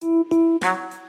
thank you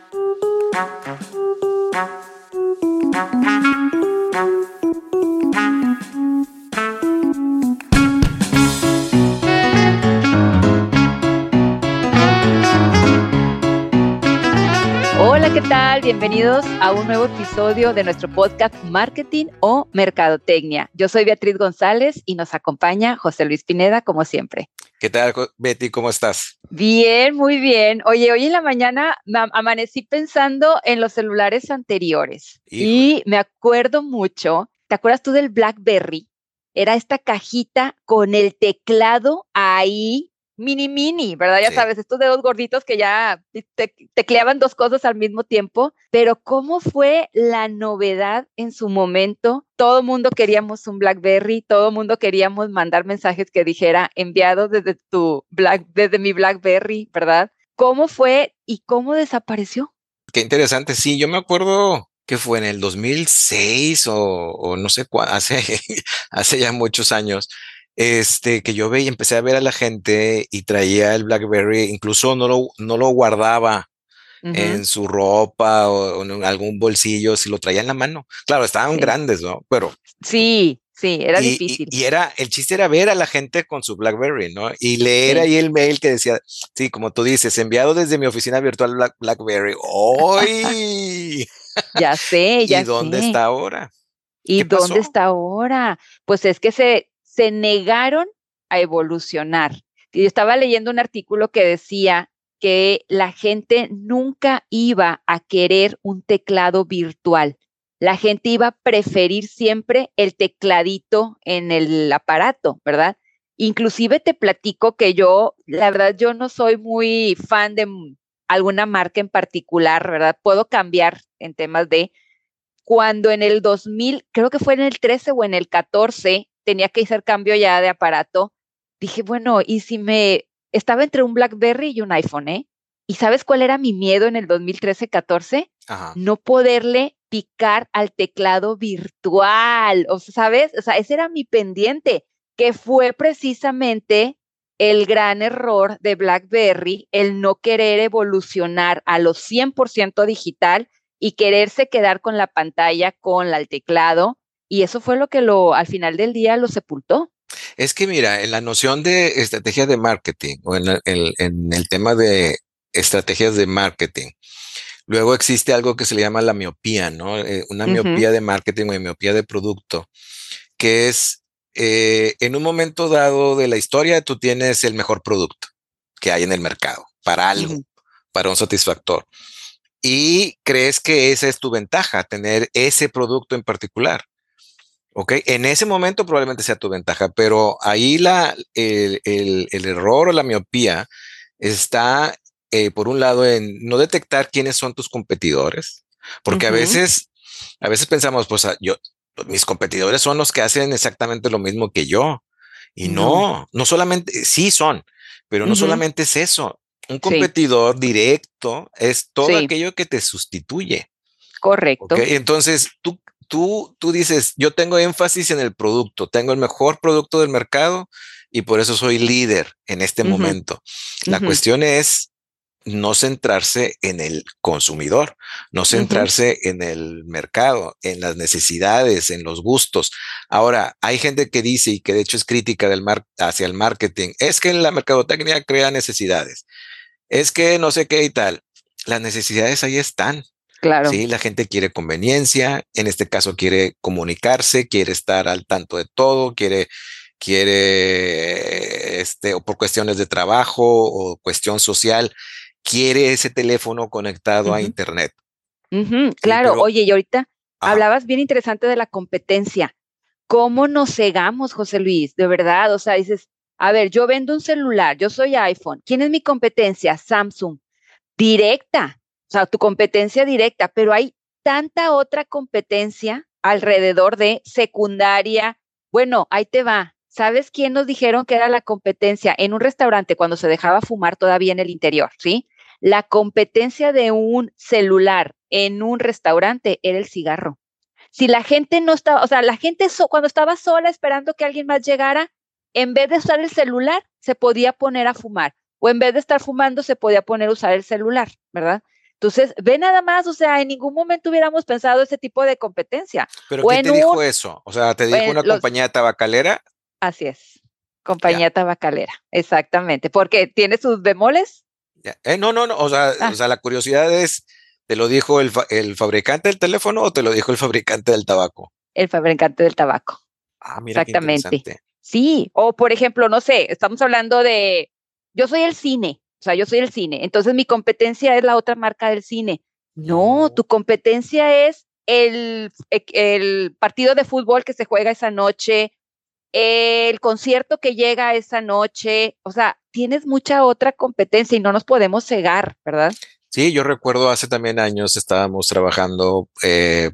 Bienvenidos a un nuevo episodio de nuestro podcast Marketing o Mercadotecnia. Yo soy Beatriz González y nos acompaña José Luis Pineda, como siempre. ¿Qué tal, Betty? ¿Cómo estás? Bien, muy bien. Oye, hoy en la mañana amanecí pensando en los celulares anteriores y me acuerdo mucho, ¿te acuerdas tú del BlackBerry? Era esta cajita con el teclado ahí mini mini, ¿verdad? Ya sabes, estos dedos gorditos que ya te, tecleaban dos cosas al mismo tiempo, pero ¿cómo fue la novedad en su momento? Todo mundo queríamos un BlackBerry, todo mundo queríamos mandar mensajes que dijera enviado desde tu Black, desde mi BlackBerry, ¿verdad? ¿Cómo fue y cómo desapareció? Qué interesante, sí, yo me acuerdo que fue en el 2006 o, o no sé cuándo, hace, hace ya muchos años, este, que yo veía, empecé a ver a la gente y traía el BlackBerry, incluso no lo, no lo guardaba en su ropa o, en algún bolsillo, si lo traía en la mano. Claro, estaban grandes, ¿no? Pero. Sí, sí, era difícil. Y, era, el chiste era ver a la gente con su BlackBerry, ¿no? Y leer ahí el mail que decía, sí, como tú dices, enviado desde mi oficina virtual BlackBerry. ¡Hoy! ya sé, ya ¿Y dónde está ahora? ¿Y dónde está ahora? Pues es que se, se negaron a evolucionar. Yo estaba leyendo un artículo que decía que la gente nunca iba a querer un teclado virtual. La gente iba a preferir siempre el tecladito en el aparato, ¿verdad? Inclusive te platico que yo, la verdad, yo no soy muy fan de alguna marca en particular, ¿verdad? Puedo cambiar en temas de cuando en el 2000, creo que fue en el 13 o en el 14, tenía que hacer cambio ya de aparato, dije, bueno, ¿y si me estaba entre un BlackBerry y un iPhone, eh? ¿Y sabes cuál era mi miedo en el 2013-14? No poderle picar al teclado virtual, o ¿sabes? O sea, ese era mi pendiente, que fue precisamente el gran error de BlackBerry, el no querer evolucionar a los 100% digital y quererse quedar con la pantalla, con el teclado, y eso fue lo que lo, al final del día lo sepultó. Es que mira, en la noción de estrategia de marketing o en, el tema de estrategias de marketing, luego existe algo que se le llama la miopía, ¿no? Eh, una miopía de marketing o miopía de producto, que es eh, en un momento dado de la historia, tú tienes el mejor producto que hay en el mercado para algo, para un satisfactor. Y crees que esa es tu ventaja, tener ese producto en particular. ¿Ok? En ese momento probablemente sea tu ventaja, pero ahí la, el, error o la miopía está, eh, por un lado, en no detectar quiénes son tus competidores, porque a veces, a veces pensamos, pues ah, yo, pues, mis competidores son los que hacen exactamente lo mismo que yo. Y no, no, solamente, sí son, pero no solamente es eso. Un competidor directo es todo aquello que te sustituye. Correcto. Entonces, tú tú, tú dices, yo tengo énfasis en el producto, tengo el mejor producto del mercado y por eso soy líder en este momento. La cuestión es no centrarse en el consumidor, no centrarse en el mercado, en las necesidades, en los gustos. Ahora, hay gente que dice y que de hecho es crítica del mar hacia el marketing, es que la mercadotecnia crea necesidades, es que no sé qué y tal. Las necesidades ahí están. Claro. Sí, la gente quiere conveniencia, en este caso quiere comunicarse, quiere estar al tanto de todo, quiere, quiere, este, o por cuestiones de trabajo o cuestión social, quiere ese teléfono conectado a Internet. claro, oye, y ahorita hablabas bien interesante de la competencia. ¿Cómo nos cegamos, José Luis? De verdad, o sea, dices, a ver, yo vendo un celular, yo soy iPhone. ¿Quién es mi competencia? Samsung. Directa o sea, tu competencia directa, pero hay tanta otra competencia alrededor de secundaria. Bueno, ahí te va. ¿Sabes quién nos dijeron que era la competencia en un restaurante cuando se dejaba fumar todavía en el interior? ¿Sí? La competencia de un celular en un restaurante era el cigarro. Si la gente no estaba, o sea, la gente cuando estaba sola esperando que alguien más llegara, en vez de usar el celular, se podía poner a fumar. o en vez de estar fumando se podía poner a usar el celular, ¿verdad? Entonces, ve nada más, o sea, en ningún momento hubiéramos pensado ese tipo de competencia. ¿Pero quién te dijo eso? O sea, ¿te dijo una compañía tabacalera? Así es, compañía tabacalera, exactamente, porque tiene sus bemoles. Eh, no, no, no, o sea, ah. o sea, la curiosidad es, ¿te lo dijo el, el fabricante del teléfono o te lo dijo el fabricante del tabaco? El fabricante del tabaco. Ah, mira Exactamente. sí, o por ejemplo, no sé, estamos hablando de, yo soy el cine, o sea, yo soy el cine, entonces mi competencia es la otra marca del cine. No, tu competencia es el, e, el partido de fútbol que se juega esa noche, el concierto que llega esa noche, o sea, tienes mucha otra competencia y no nos podemos cegar, ¿verdad? Sí, yo recuerdo hace también años estábamos trabajando, eh,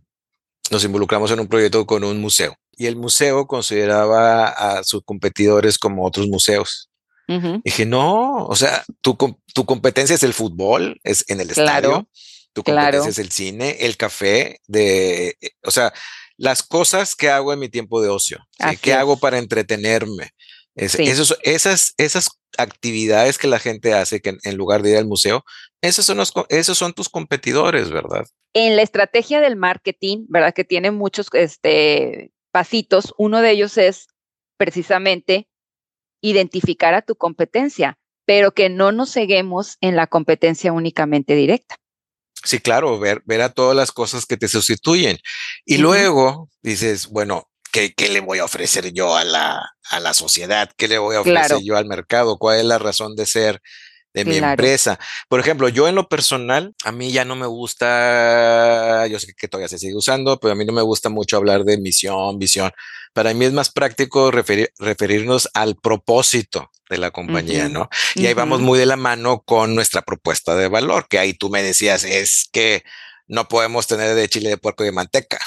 nos involucramos en un proyecto con un museo y el museo consideraba a sus competidores como otros museos. Dije, no, o sea, tu, tu competencia es el fútbol, es en el estadio, tu competencia es el cine, el café, de, eh, o sea, las cosas que hago en mi tiempo de ocio, ¿qué hago para entretenerme? esos, esas, esas actividades que la gente hace que en, lugar de ir al museo, esos son, los, esos son tus competidores, ¿verdad? En la estrategia del marketing, ¿verdad? Que tiene muchos este, pasitos, uno de ellos es precisamente identificar a tu competencia, pero que no nos ceguemos en la competencia únicamente directa. Sí, claro, ver, ver a todas las cosas que te sustituyen. Y luego dices, bueno, ¿qué, ¿qué, le voy a ofrecer yo a la, a la sociedad? ¿Qué le voy a ofrecer yo al mercado? ¿Cuál es la razón de ser de mi empresa. Por ejemplo, yo en lo personal, a mí ya no me gusta, yo sé que todavía se sigue usando, pero a mí no me gusta mucho hablar de misión, visión. Para mí es más práctico referirnos al propósito de la compañía, ¿no? Y ahí vamos muy de la mano con nuestra propuesta de valor, que ahí tú me decías, es que no podemos tener de chile de puerco y de manteca.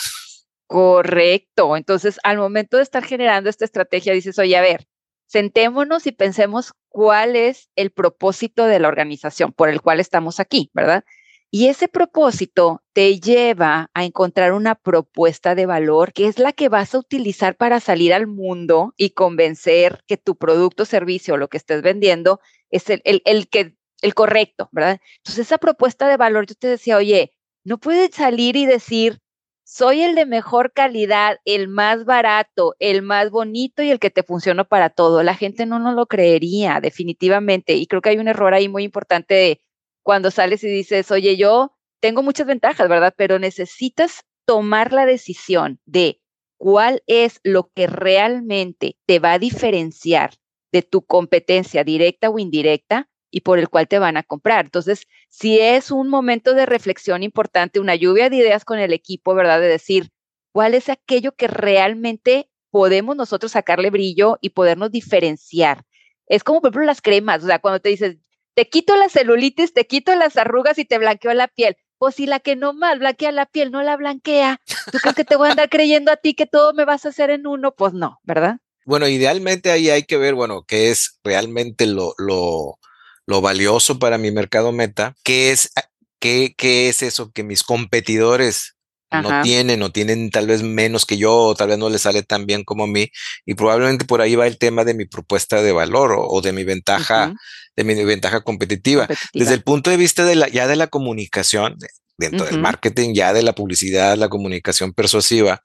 Correcto. Entonces, al momento de estar generando esta estrategia, dices, oye, a ver, sentémonos y pensemos cuál es el propósito de la organización por el cual estamos aquí, ¿verdad? Y ese propósito te lleva a encontrar una propuesta de valor que es la que vas a utilizar para salir al mundo y convencer que tu producto, servicio o lo que estés vendiendo es el, el, que, el correcto, ¿verdad? Entonces, esa propuesta de valor, yo te decía, oye, no puedes salir y decir, soy el de mejor calidad, el más barato, el más bonito y el que te funcionó para todo. La gente no nos lo creería, definitivamente. Y creo que hay un error ahí muy importante de cuando sales y dices, oye, yo tengo muchas ventajas, ¿verdad? Pero necesitas tomar la decisión de cuál es lo que realmente te va a diferenciar de tu competencia directa o indirecta y por el cual te van a comprar. Entonces, si es un momento de reflexión importante, una lluvia de ideas con el equipo, ¿verdad? De decir, ¿cuál es aquello que realmente podemos nosotros sacarle brillo y podernos diferenciar? Es como, por ejemplo, las cremas, o sea, cuando te dices, te quito la celulitis, te quito las arrugas y te blanqueo la piel. Pues si la que no más blanquea la piel no la blanquea, ¿tú crees que te voy a andar creyendo a ti que todo me vas a hacer en uno? Pues no, ¿verdad? Bueno, idealmente ahí hay que ver, bueno, qué es realmente lo, lo, lo valioso para mi mercado meta, ¿qué es, ah, qué, qué es eso que mis competidores no tienen o tienen tal vez menos que yo o tal vez no les sale tan bien como a mí y probablemente por ahí va el tema de mi propuesta de valor o, de mi ventaja de mi ventaja competitiva. desde el punto de vista de la ya de la comunicación dentro del marketing ya de la publicidad la comunicación persuasiva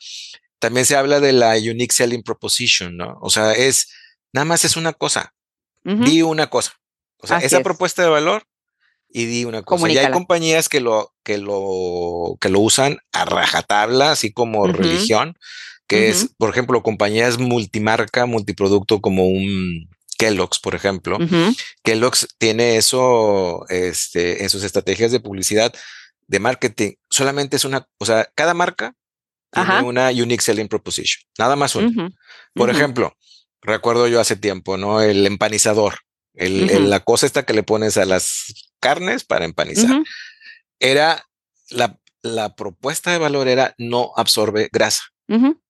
también se habla de la unique selling proposition no o sea es nada más es una cosa. Di una cosa o sea, esa propuesta de valor y di una cosa. Ya hay compañías que lo, que lo, que lo usan a rajatabla, así como religión, que es, por ejemplo, compañías multimarca, multiproducto como un Kellogg's, por ejemplo. Kellogg's tiene eso este, en sus estrategias de publicidad, de marketing. Solamente es una, o sea, cada marca tiene una unique selling proposition, nada más una. Por ejemplo, recuerdo yo hace tiempo, ¿no? El empanizador. El, la cosa esta que le pones a las carnes para empanizar. Era la, la, propuesta de valor era no absorbe grasa.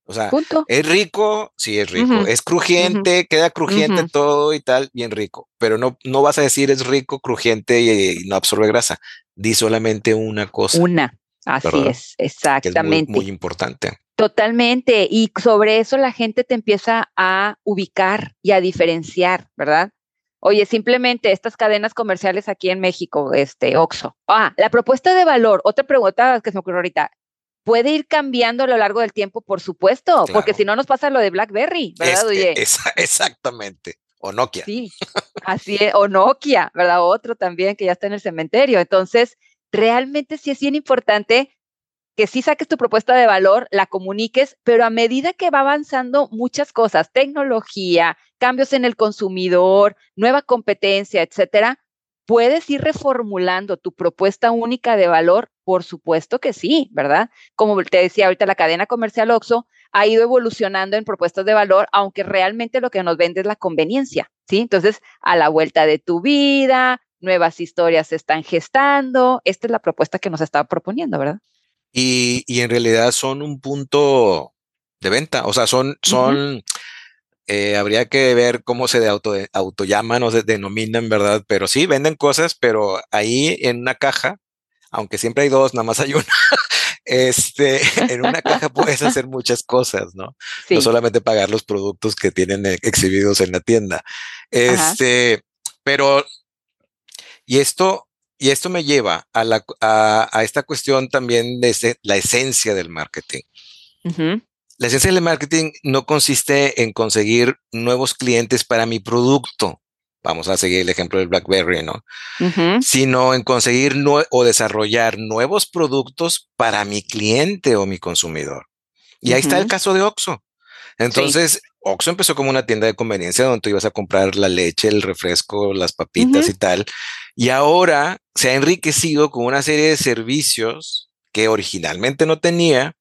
O sea, es rico, sí es rico, es crujiente, queda crujiente todo y tal, bien rico, pero no, no vas a decir es rico, crujiente y, no absorbe grasa. Di solamente una cosa. Una, así es, exactamente. Es muy, muy importante. Totalmente. Y sobre eso la gente te empieza a ubicar y a diferenciar, ¿verdad? Oye, simplemente estas cadenas comerciales aquí en México, este, Oxo. Ah, la propuesta de valor, otra pregunta que se me ocurrió ahorita. ¿Puede ir cambiando a lo largo del tiempo? Por supuesto, porque si no nos pasa lo de BlackBerry, ¿verdad, Oye? exactamente. O Nokia. Sí, así es. O Nokia, ¿verdad? Otro también que ya está en el cementerio. Entonces, realmente sí es bien importante que sí saques tu propuesta de valor, la comuniques, pero a medida que va avanzando muchas cosas, tecnología, cambios en el consumidor, nueva competencia, etcétera, puedes ir reformulando tu propuesta única de valor, por supuesto que sí, ¿verdad? Como te decía ahorita, la cadena comercial OXO ha ido evolucionando en propuestas de valor, aunque realmente lo que nos vende es la conveniencia, ¿sí? Entonces, a la vuelta de tu vida, nuevas historias se están gestando. Esta es la propuesta que nos está proponiendo, ¿verdad? Y, y en realidad son un punto de venta, o sea, son, son, eh, habría que ver cómo se de auto, autollaman o se denominan, ¿verdad? Pero sí, venden cosas, pero ahí en una caja, aunque siempre hay dos, nada más hay una, este, en una caja puedes hacer muchas cosas, ¿no? No solamente pagar los productos que tienen eh, exhibidos en la tienda. Este, pero, y esto, y esto me lleva a, la, a, esta cuestión también de la esencia del marketing. La esencia del marketing no consiste en conseguir nuevos clientes para mi producto. Vamos a seguir el ejemplo del BlackBerry, ¿no? Sino en conseguir o desarrollar nuevos productos para mi cliente o mi consumidor. Y ahí está el caso de Oxxo. Entonces, Oxxo empezó como una tienda de conveniencia donde tú ibas a comprar la leche, el refresco, las papitas y tal. Y ahora se ha enriquecido con una serie de servicios que originalmente no tenía,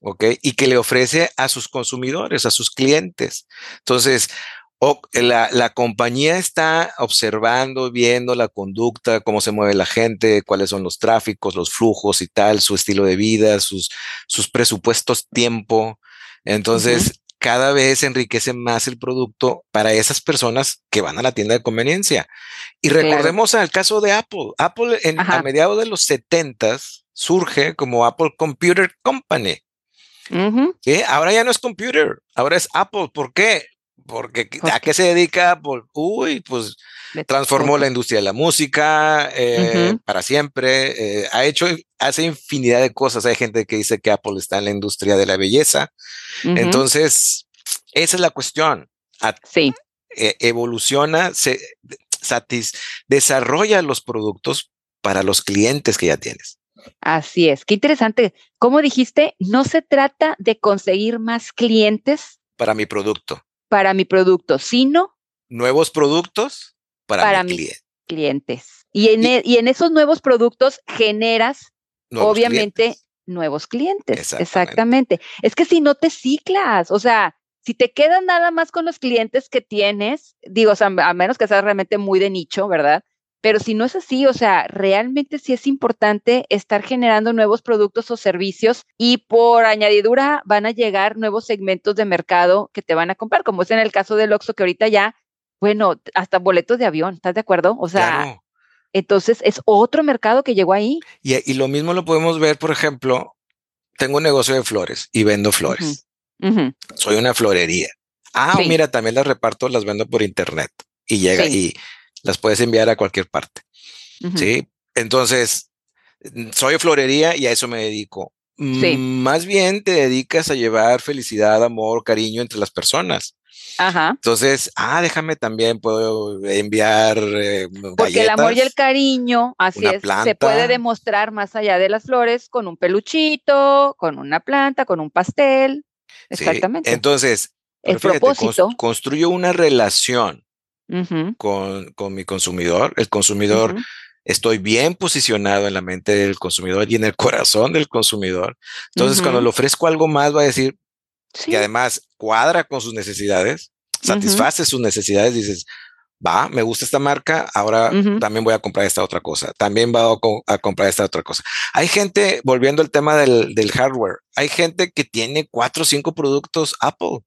¿ok? Y que le ofrece a sus consumidores, a sus clientes. Entonces, la, la, compañía está observando, viendo la conducta, cómo se mueve la gente, cuáles son los tráficos, los flujos y tal, su estilo de vida, sus, sus presupuestos, tiempo. Entonces, cada vez enriquece más el producto para esas personas que van a la tienda de conveniencia. Y recordemos al caso de Apple. Apple en, a mediados de los 70 surge como Apple Computer Company. Ahora ya no es computer, ahora es Apple. ¿Por qué? Porque ¿a qué se dedica Apple? Uy, pues transformó la industria de la música eh, para siempre. Eh, ha hecho, hace infinidad de cosas. Hay gente que dice que Apple está en la industria de la belleza. Entonces, esa es la cuestión. sí. E, evoluciona, se desarrolla los productos para los clientes que ya tienes. Así es, qué interesante. Como dijiste, no se trata de conseguir más clientes. Para mi producto. Para mi producto, sino. Nuevos productos para, mis clientes. Y en, e, y en, esos nuevos productos generas, obviamente, nuevos clientes. Exactamente. Es que si no te ciclas, o sea, si te quedas nada más con los clientes que tienes, digo, a menos que seas realmente muy de nicho, ¿verdad? Pero si no es así, o sea, realmente sí es importante estar generando nuevos productos o servicios y por añadidura van a llegar nuevos segmentos de mercado que te van a comprar, como es en el caso del Oxxo que ahorita ya, bueno, hasta boletos de avión, ¿estás de acuerdo? O sea, entonces es otro mercado que llegó ahí. Y, lo mismo lo podemos ver, por ejemplo, tengo un negocio de flores y vendo flores. Soy una florería. Ah, mira, también las reparto, las vendo por internet y llega y las puedes enviar a cualquier parte. Sí. Entonces, soy florería y a eso me dedico. Sí. Más bien te dedicas a llevar felicidad, amor, cariño entre las personas. Ajá. Entonces, ah, déjame también, puedo enviar. Eh, Porque el amor y el cariño, así es, se puede demostrar más allá de las flores con un peluchito, con una planta, con un pastel. Exactamente. Entonces, el propósito. construyo una relación con, con, mi consumidor. El consumidor, estoy bien posicionado en la mente del consumidor y en el corazón del consumidor. Entonces, cuando le ofrezco algo más, va a decir que además cuadra con sus necesidades, satisface sus necesidades, dices, va, me gusta esta marca, ahora también voy a comprar esta otra cosa, también voy a, comprar esta otra cosa. Hay gente, volviendo al tema del, del, hardware, hay gente que tiene cuatro o cinco productos Apple.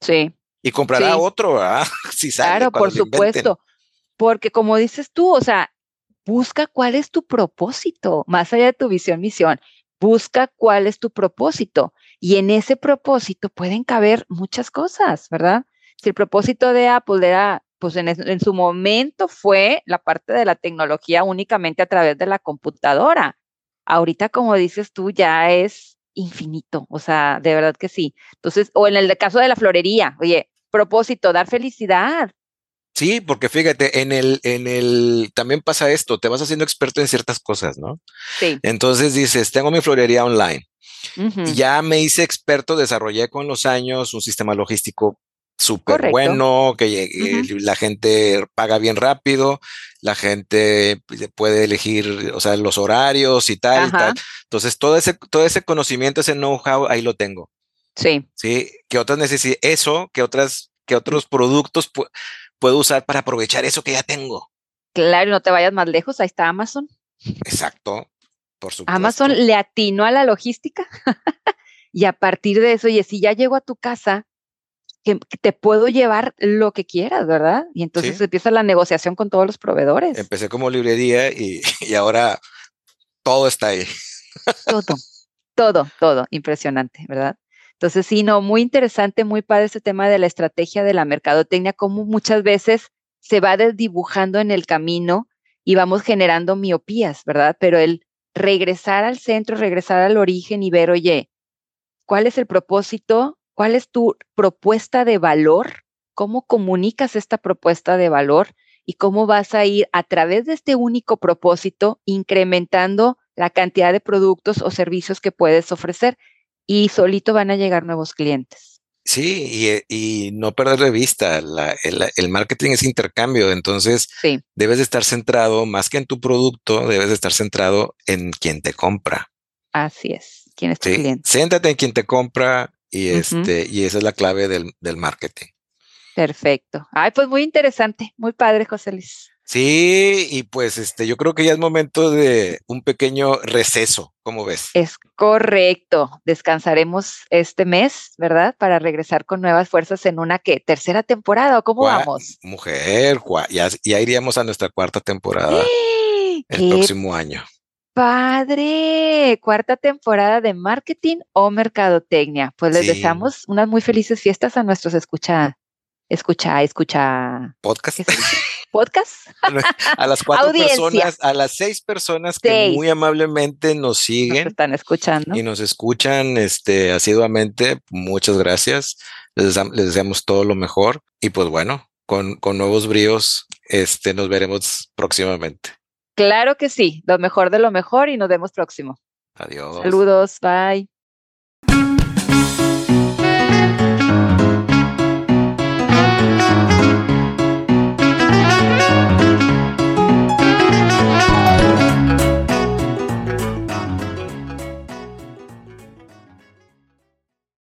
Sí y comprará otro, ¿verdad? si sale claro, por supuesto. Porque como dices tú, o sea, busca cuál es tu propósito, más allá de tu visión, misión. Busca cuál es tu propósito. Y en ese propósito pueden caber muchas cosas, ¿verdad? Si el propósito de Apple era pues en, en, su momento fue la parte de la tecnología únicamente a través de la computadora. Ahorita, como dices tú, ya es infinito, o sea, de verdad que sí. Entonces, o en el caso de la florería, oye, propósito, dar felicidad. Sí, porque fíjate, en el, en el, también pasa esto, te vas haciendo experto en ciertas cosas, ¿no? Sí. Entonces dices, tengo mi florería online. Ya me hice experto, desarrollé con los años un sistema logístico súper bueno, que la gente paga bien rápido, la gente puede elegir, o sea, los horarios y tal, y tal. Entonces, todo ese, todo ese conocimiento, ese know-how, ahí lo tengo. Sí. Sí, que otras necesidades, eso, que otras, que otros productos puedo usar para aprovechar eso que ya tengo. Claro, no te vayas más lejos, ahí está Amazon. Exacto. Por supuesto. Amazon le atinó a la logística y a partir de eso, y si ya llego a tu casa, que, te puedo llevar lo que quieras, ¿verdad? Y entonces empieza la negociación con todos los proveedores. Empecé como librería y, y ahora todo está ahí. todo, todo, todo, impresionante, ¿verdad? Entonces, sí, no, muy interesante, muy padre ese tema de la estrategia de la mercadotecnia, como muchas veces se va desdibujando en el camino y vamos generando miopías, ¿verdad? Pero el regresar al centro, regresar al origen y ver, oye, ¿cuál es el propósito? ¿Cuál es tu propuesta de valor? ¿Cómo comunicas esta propuesta de valor? Y cómo vas a ir a través de este único propósito incrementando la cantidad de productos o servicios que puedes ofrecer y solito van a llegar nuevos clientes. Sí, y, no perder de vista, el, marketing es intercambio, entonces debes de estar centrado más que en tu producto, debes de estar centrado en quien te compra. Así es, quién es tu cliente. Siéntate en quien te compra y, este, y esa es la clave del, del marketing. Perfecto. Ay, pues muy interesante, muy padre, José Luis. Sí, y pues este, yo creo que ya es momento de un pequeño receso, ¿cómo ves? Es correcto. Descansaremos este mes, ¿verdad? Para regresar con nuevas fuerzas en una que tercera temporada, ¿o cómo vamos? Mujer, ya, ya, iríamos a nuestra cuarta temporada el próximo año. Padre, cuarta temporada de marketing o mercadotecnia. Pues les deseamos unas muy felices fiestas a nuestros escucha, escucha, escucha. Podcast. podcast. A las cuatro personas, a las seis personas que muy amablemente nos siguen. Nos están escuchando. Y nos escuchan este, asiduamente. Muchas gracias. Les, deseamos todo lo mejor. Y pues bueno, con, con nuevos bríos, este, nos veremos próximamente. Claro que sí, lo mejor de lo mejor y nos vemos próximo. Adiós. Saludos, bye.